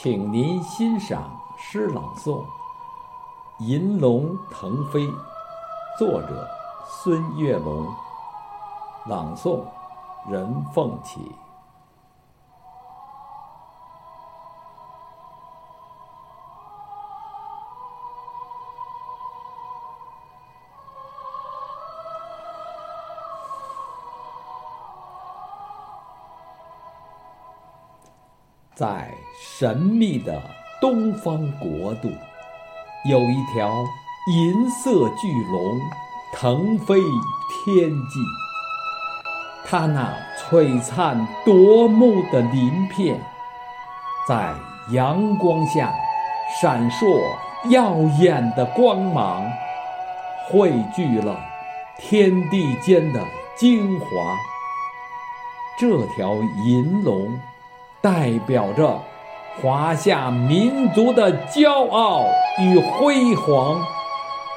请您欣赏诗朗诵《银龙腾飞》，作者孙月龙，朗诵任凤起。在神秘的东方国度，有一条银色巨龙腾飞天际。它那璀璨夺目的鳞片，在阳光下闪烁耀眼的光芒，汇聚了天地间的精华。这条银龙。代表着华夏民族的骄傲与辉煌，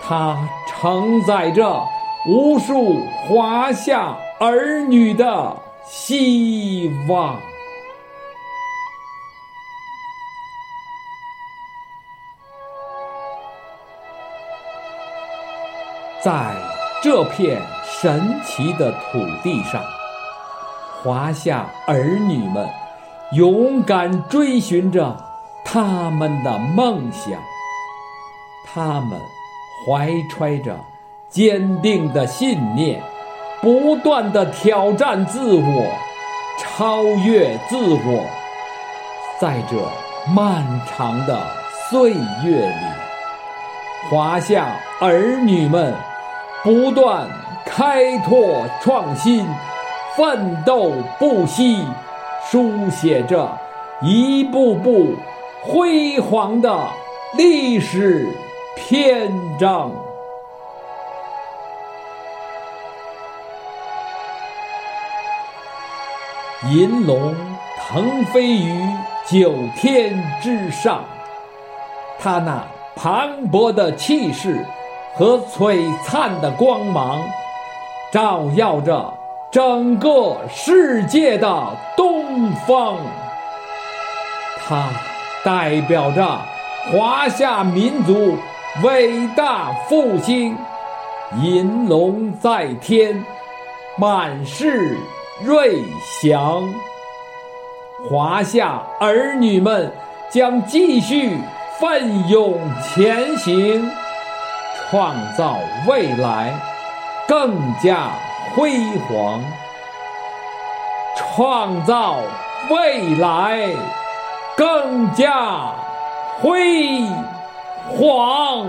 它承载着无数华夏儿女的希望。在这片神奇的土地上，华夏儿女们。勇敢追寻着他们的梦想，他们怀揣着坚定的信念，不断的挑战自我，超越自我。在这漫长的岁月里，华夏儿女们不断开拓创新，奋斗不息。书写着一步步辉煌的历史篇章。银龙腾飞于九天之上，它那磅礴的气势和璀璨的光芒，照耀着。整个世界的东东方，它代表着华夏民族伟大复兴。银龙在天，满是瑞祥。华夏儿女们将继续奋勇前行，创造未来，更加。辉煌，创造未来，更加辉煌。